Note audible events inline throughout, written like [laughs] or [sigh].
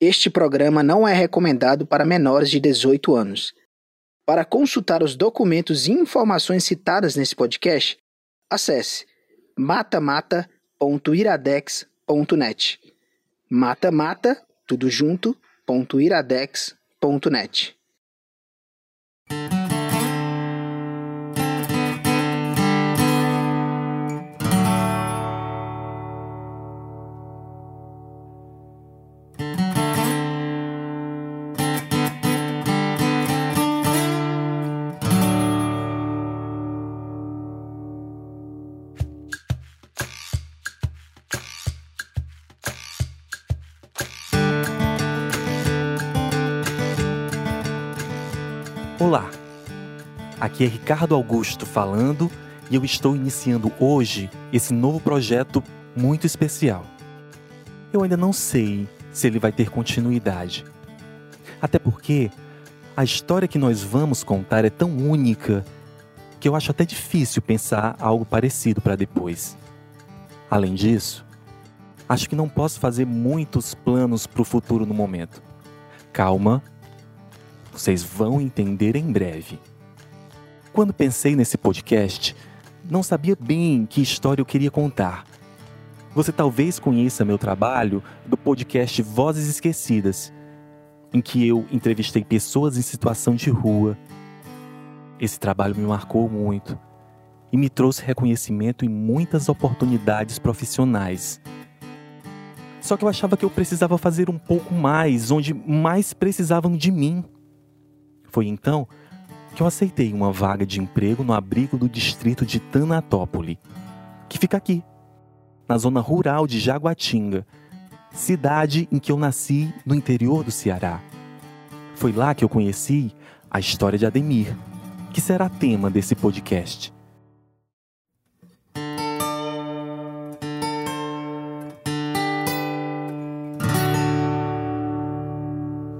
Este programa não é recomendado para menores de 18 anos. Para consultar os documentos e informações citadas nesse podcast, acesse matamata.iradex.net. Matamata, tudo junto, .iradex.net. Olá, aqui é Ricardo Augusto falando e eu estou iniciando hoje esse novo projeto muito especial. Eu ainda não sei se ele vai ter continuidade. Até porque a história que nós vamos contar é tão única que eu acho até difícil pensar algo parecido para depois. Além disso, acho que não posso fazer muitos planos para o futuro no momento. Calma, vocês vão entender em breve. Quando pensei nesse podcast, não sabia bem que história eu queria contar. Você talvez conheça meu trabalho do podcast Vozes Esquecidas, em que eu entrevistei pessoas em situação de rua. Esse trabalho me marcou muito e me trouxe reconhecimento em muitas oportunidades profissionais. Só que eu achava que eu precisava fazer um pouco mais, onde mais precisavam de mim. Foi então que eu aceitei uma vaga de emprego no abrigo do distrito de Tanatópole, que fica aqui, na zona rural de Jaguatinga, cidade em que eu nasci no interior do Ceará. Foi lá que eu conheci a história de Ademir, que será tema desse podcast.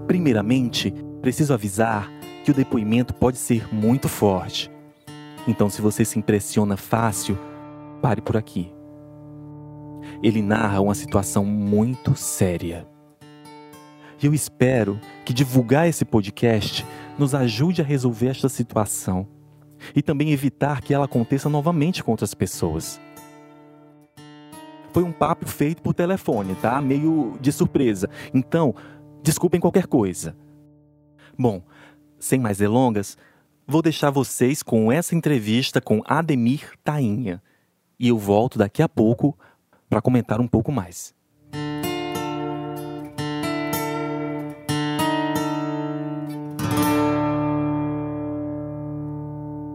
Primeiramente, preciso avisar que o depoimento pode ser muito forte. Então, se você se impressiona fácil, pare por aqui. Ele narra uma situação muito séria. E eu espero que divulgar esse podcast nos ajude a resolver esta situação e também evitar que ela aconteça novamente com outras pessoas. Foi um papo feito por telefone, tá? Meio de surpresa. Então, desculpem qualquer coisa. Bom, sem mais delongas, vou deixar vocês com essa entrevista com Ademir Tainha. E eu volto daqui a pouco para comentar um pouco mais.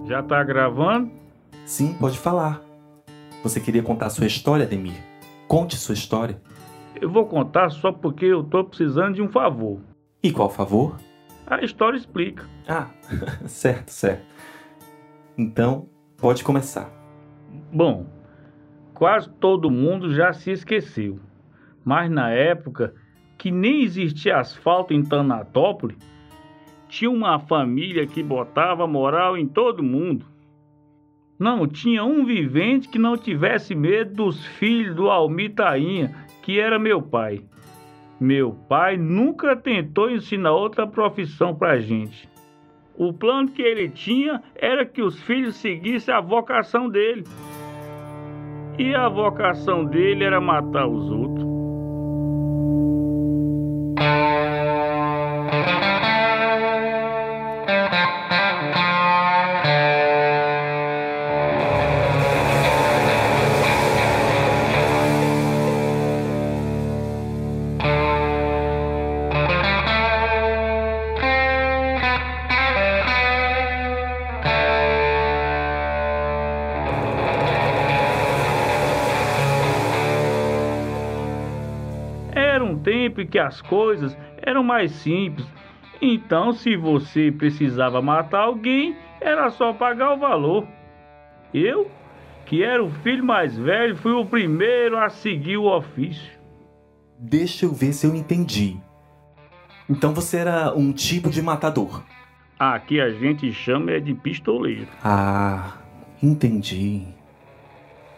Já tá gravando? Sim, pode falar. Você queria contar sua história, Ademir? Conte sua história. Eu vou contar só porque eu tô precisando de um favor. E qual favor? A história explica. Ah, [laughs] certo, certo. Então, pode começar. Bom, quase todo mundo já se esqueceu. Mas na época que nem existia asfalto em Tanatópolis, tinha uma família que botava moral em todo mundo. Não tinha um vivente que não tivesse medo dos filhos do Almitainha, que era meu pai. Meu pai nunca tentou ensinar outra profissão pra gente. O plano que ele tinha era que os filhos seguissem a vocação dele. E a vocação dele era matar os outros. Que as coisas eram mais simples. Então, se você precisava matar alguém, era só pagar o valor. Eu, que era o filho mais velho, fui o primeiro a seguir o ofício. Deixa eu ver se eu entendi. Então você era um tipo de matador. Aqui a gente chama é de pistoleiro. Ah, entendi.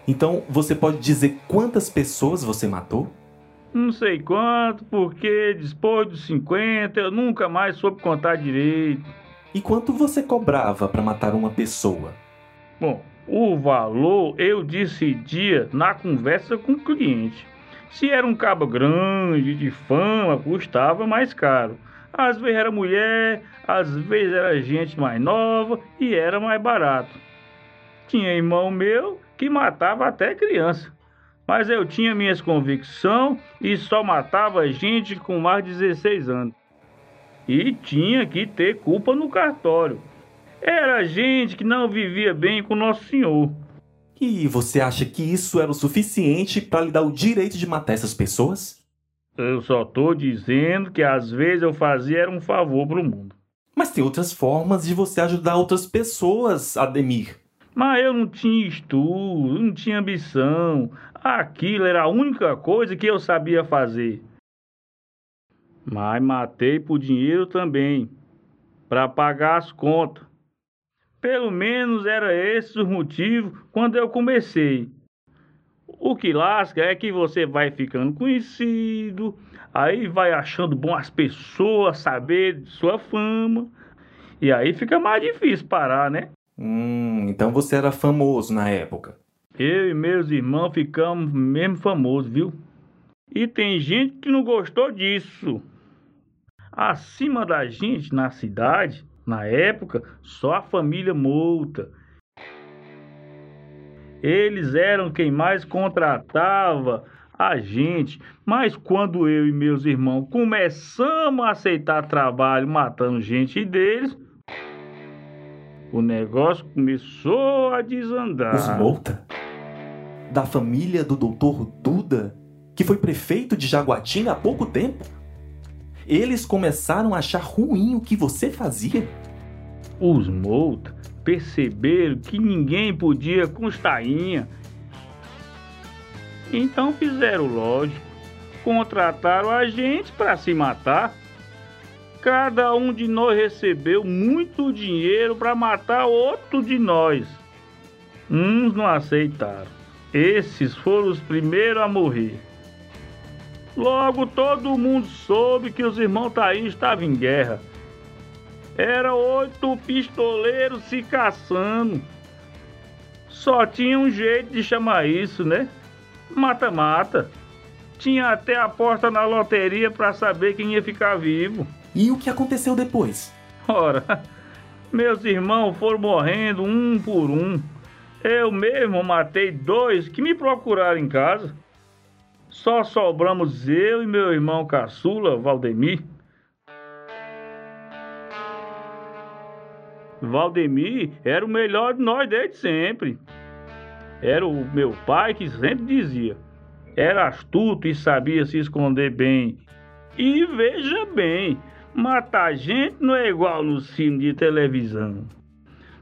Então você pode dizer quantas pessoas você matou? Não sei quanto, porque depois dos 50 eu nunca mais soube contar direito. E quanto você cobrava para matar uma pessoa? Bom, o valor eu decidia na conversa com o cliente. Se era um cabo grande, de fama, custava mais caro. Às vezes era mulher, às vezes era gente mais nova e era mais barato. Tinha irmão meu que matava até criança. Mas eu tinha minhas convicções e só matava gente com mais de 16 anos. E tinha que ter culpa no cartório. Era gente que não vivia bem com Nosso Senhor. E você acha que isso era o suficiente para lhe dar o direito de matar essas pessoas? Eu só tô dizendo que às vezes eu fazia era um favor pro mundo. Mas tem outras formas de você ajudar outras pessoas, Ademir. Mas eu não tinha estudo, não tinha ambição. Aquilo era a única coisa que eu sabia fazer. Mas matei por dinheiro também, para pagar as contas. Pelo menos era esse o motivo quando eu comecei. O que lasca é que você vai ficando conhecido, aí vai achando bom as pessoas saber de sua fama, e aí fica mais difícil parar, né? Hum, então você era famoso na época. Eu e meus irmãos ficamos mesmo famosos, viu? E tem gente que não gostou disso. Acima da gente na cidade, na época, só a família Mouta. Eles eram quem mais contratava a gente, mas quando eu e meus irmãos começamos a aceitar trabalho matando gente deles, o negócio começou a desandar. Os? Da família do doutor Duda, que foi prefeito de Jaguatinga há pouco tempo? Eles começaram a achar ruim o que você fazia? Os Mouta perceberam que ninguém podia com os. Então fizeram lógico, contrataram a gente para se matar. Cada um de nós recebeu muito dinheiro para matar outro de nós. Uns não aceitaram. Esses foram os primeiros a morrer. Logo todo mundo soube que os irmãos Taí estavam em guerra. Era oito pistoleiros se caçando. Só tinha um jeito de chamar isso, né? Mata-mata. Tinha até a porta na loteria para saber quem ia ficar vivo. E o que aconteceu depois? Ora, [laughs] meus irmãos foram morrendo um por um. Eu mesmo matei dois que me procuraram em casa. Só sobramos eu e meu irmão caçula, Valdemir. Valdemir era o melhor de nós desde sempre. Era o meu pai que sempre dizia: era astuto e sabia se esconder bem. E veja bem, matar gente não é igual no filme de televisão.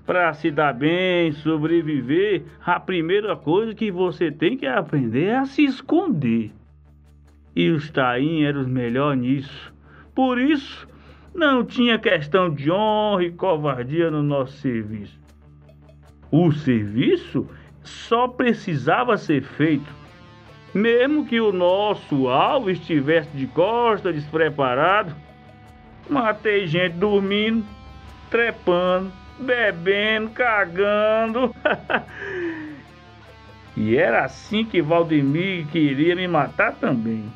Para se dar bem, sobreviver, a primeira coisa que você tem que aprender é a se esconder. E os tainhos eram os melhores nisso. Por isso, não tinha questão de honra e covardia no nosso serviço. O serviço só precisava ser feito, mesmo que o nosso alvo estivesse de costa, despreparado. Matei gente dormindo, trepando, bebendo, cagando. [laughs] e era assim que Valdemir queria me matar também.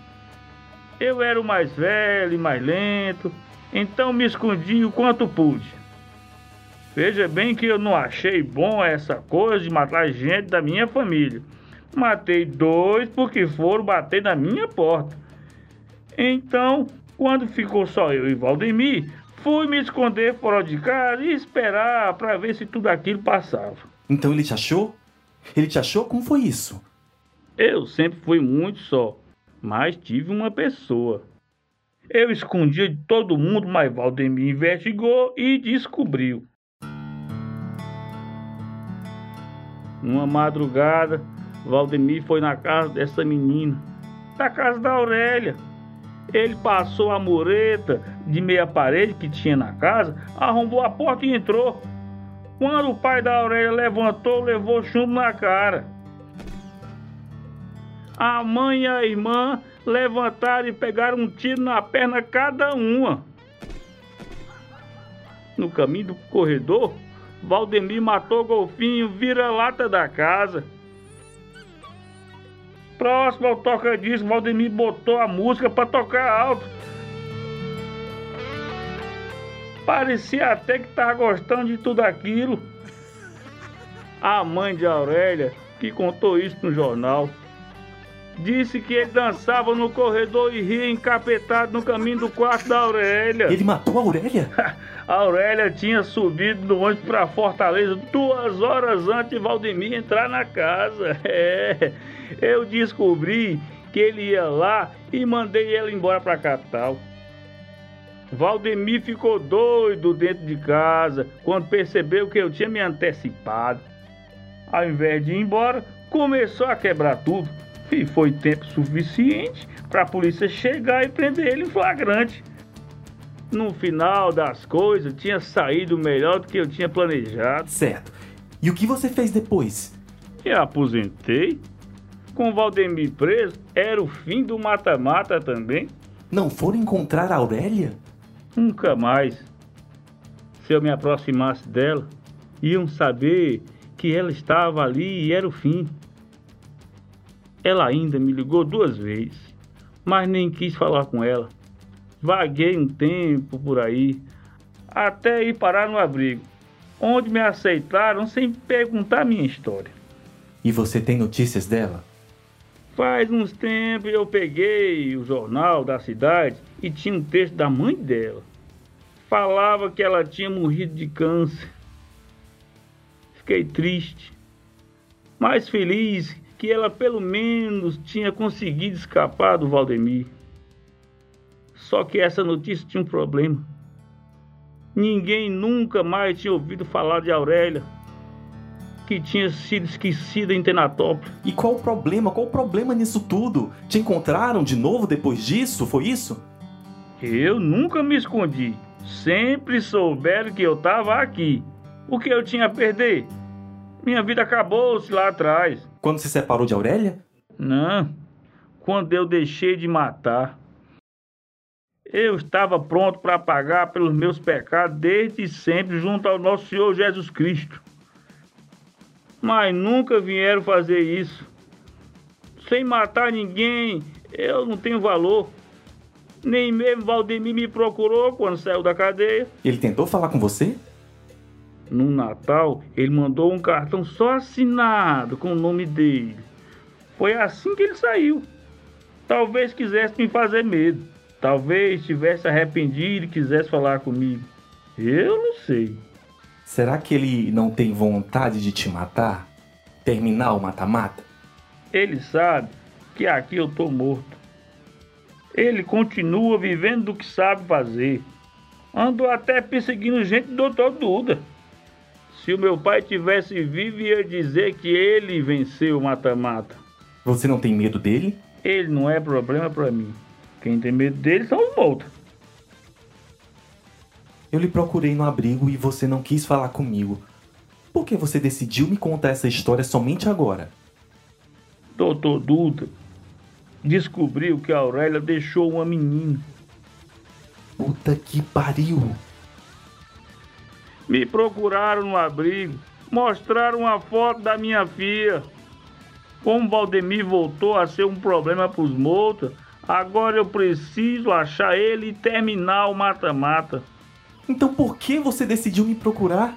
Eu era o mais velho e mais lento então me escondi o quanto pude. Veja bem que eu não achei bom essa coisa de matar gente da minha família. Matei dois porque foram bater na minha porta. Então, quando ficou só eu e Valdemir, fui me esconder fora de casa e esperar para ver se tudo aquilo passava. Então ele te achou? Ele te achou? Como foi isso? Eu sempre fui muito só, mas tive uma pessoa. Eu escondia de todo mundo, mas Valdemir investigou e descobriu. Uma madrugada, Valdemir foi na casa dessa menina, da casa da Aurélia. Ele passou a mureta de meia parede que tinha na casa, arrombou a porta e entrou. Quando o pai da Aurélia levantou, levou chumbo na cara. A mãe e a irmã levantaram e pegaram um tiro na perna cada uma. No caminho do corredor, Valdemir matou o golfinho vira-lata da casa. Próximo ao toca-disco, Valdemir botou a música para tocar alto. Parecia até que estava gostando de tudo aquilo. A mãe de Aurélia, que contou isso no jornal, disse que ele dançava no corredor e ria encapetado no caminho do quarto da Aurélia. Ele matou a Aurélia? [laughs] a Aurélia tinha subido do ônibus para Fortaleza duas horas antes de Valdemir entrar na casa. [laughs] É, eu descobri que ele ia lá e mandei ele embora para a capital. Valdemir ficou doido dentro de casa quando percebeu que eu tinha me antecipado. Ao invés de ir embora, começou a quebrar tudo e foi tempo suficiente para a polícia chegar e prender ele em flagrante. No final das coisas, tinha saído melhor do que eu tinha planejado. Certo. E o que você fez depois? Me aposentei. Com Valdemir preso, era o fim do mata-mata também. Não foram encontrar a Aurélia? Nunca mais. Se eu me aproximasse dela, iam saber que ela estava ali e era o fim. Ela ainda me ligou duas vezes, mas nem quis falar com ela. Vaguei um tempo por aí, até ir parar no abrigo, onde me aceitaram sem perguntar minha história. E você tem notícias dela? Faz uns tempos eu peguei o jornal da cidade e tinha um texto da mãe dela. Falava que ela tinha morrido de câncer. Fiquei triste, mas feliz que ela pelo menos tinha conseguido escapar do Valdemir. Só que essa notícia tinha um problema. Ninguém nunca mais tinha ouvido falar de Aurélia, que tinha sido esquecida em Tenatópolis. E qual o problema? Qual o problema nisso tudo? Te encontraram de novo depois disso? Foi isso? Eu nunca me escondi. Sempre souberam que eu estava aqui. O que eu tinha a perder? Minha vida acabou-se lá atrás. Quando se separou de Aurélia? Não. Quando eu deixei de matar. Eu estava pronto para pagar pelos meus pecados desde sempre junto ao nosso Senhor Jesus Cristo. Mas nunca vieram fazer isso. Sem matar ninguém, eu não tenho valor. Nem mesmo Valdemir me procurou quando saiu da cadeia. Ele tentou falar com você? no Natal, ele mandou um cartão só assinado com o nome dele. Foi assim que ele saiu. Talvez quisesse me fazer medo. Talvez estivesse arrependido e quisesse falar comigo. Eu não sei. Será que ele não tem vontade de te matar? Terminar o mata-mata? Ele sabe que aqui eu tô morto. Ele continua vivendo do que sabe fazer. Andou até perseguindo gente do doutor Duda. Se o meu pai tivesse vivo, ia dizer que ele venceu o mata-mata. Você não tem medo dele? Ele não é problema para mim. Quem tem medo dele são os mortos. Eu lhe procurei no abrigo e você não quis falar comigo. Por que você decidiu me contar essa história somente agora? Doutor Duda descobriu que a Aurélia deixou uma menina. Puta que pariu! Me procuraram no abrigo, mostraram uma foto da minha filha. Como Valdemir voltou a ser um problema para os agora eu preciso achar ele e terminar o mata-mata. Então por que você decidiu me procurar?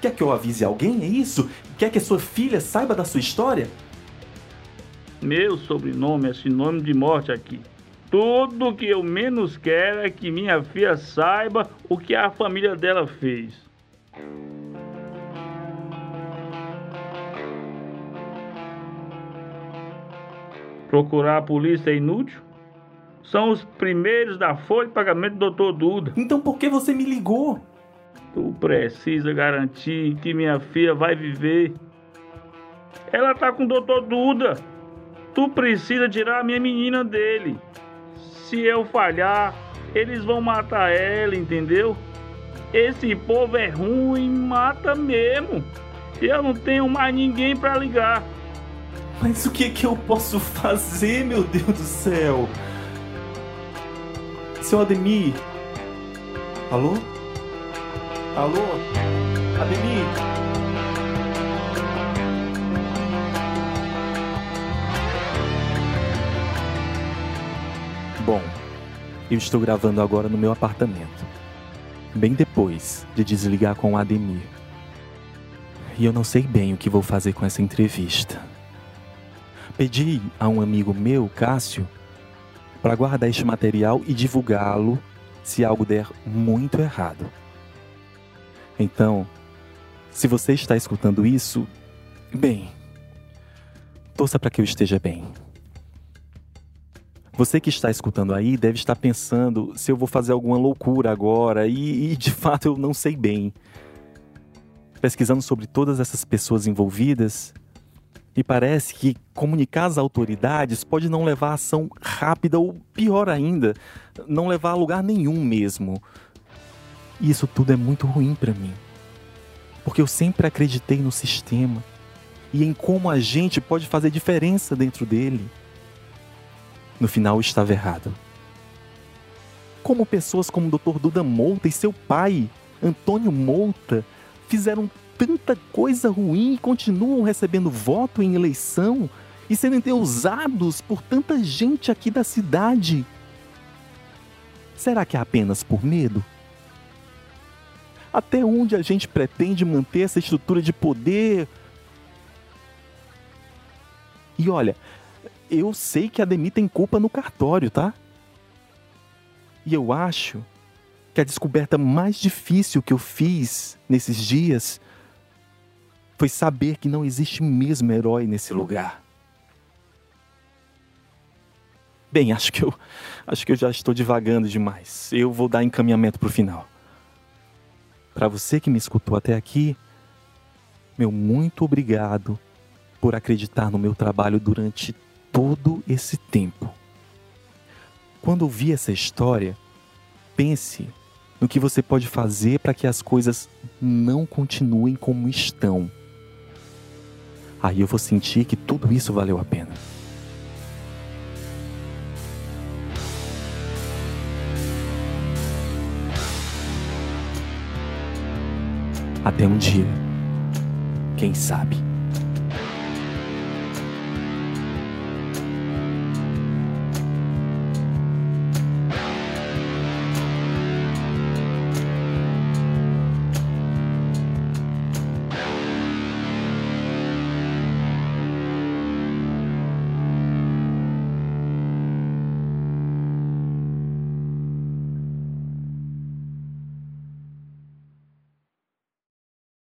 Quer que eu avise alguém? É isso? Quer que a sua filha saiba da sua história? Meu sobrenome é sinônimo de morte aqui. Tudo que eu menos quero é que minha filha saiba o que a família dela fez. Procurar a polícia é inútil? São os primeiros da folha de pagamento do doutor Duda. Então por que você me ligou? Tu precisa garantir que minha filha vai viver. Ela tá com o doutor Duda. Tu precisa tirar a minha menina dele se eu falhar, eles vão matar ela, entendeu? Esse povo é ruim, mata mesmo. Eu não tenho mais ninguém para ligar. Mas o que que eu posso fazer, meu Deus do céu? Seu Ademir? Alô? Alô? Ademir? Eu estou gravando agora no meu apartamento. Bem depois de desligar com o Ademir. E eu não sei bem o que vou fazer com essa entrevista. Pedi a um amigo meu, Cássio, para guardar este material e divulgá-lo se algo der muito errado. Então, se você está escutando isso, bem, torça para que eu esteja bem. Você que está escutando aí deve estar pensando se eu vou fazer alguma loucura agora e, e de [laughs] fato eu não sei bem. Pesquisando sobre todas essas pessoas envolvidas, e parece que comunicar às autoridades pode não levar a ação rápida ou, pior ainda, não levar a lugar nenhum mesmo. E isso tudo é muito ruim para mim. Porque eu sempre acreditei no sistema e em como a gente pode fazer diferença dentro dele. No final, estava errado. Como pessoas como o Dr. Duda Mouta e seu pai, Antônio Mouta, fizeram tanta coisa ruim e continuam recebendo voto em eleição e sendo endeusados por tanta gente aqui da cidade? Será que é apenas por medo? Até onde a gente pretende manter essa estrutura de poder? E olha, eu sei que a Demi tem culpa no cartório, tá? E eu acho que a descoberta mais difícil que eu fiz nesses dias foi saber que não existe mesmo herói nesse lugar. Bem, acho que eu acho que eu já estou divagando demais. Eu vou dar encaminhamento para o final. Para você que me escutou até aqui, meu muito obrigado por acreditar no meu trabalho durante todo esse tempo. Quando ouvir essa história, pense no que você pode fazer para que as coisas não continuem como estão aí eu vou sentir que tudo isso valeu a pena. Até um dia, quem sabe.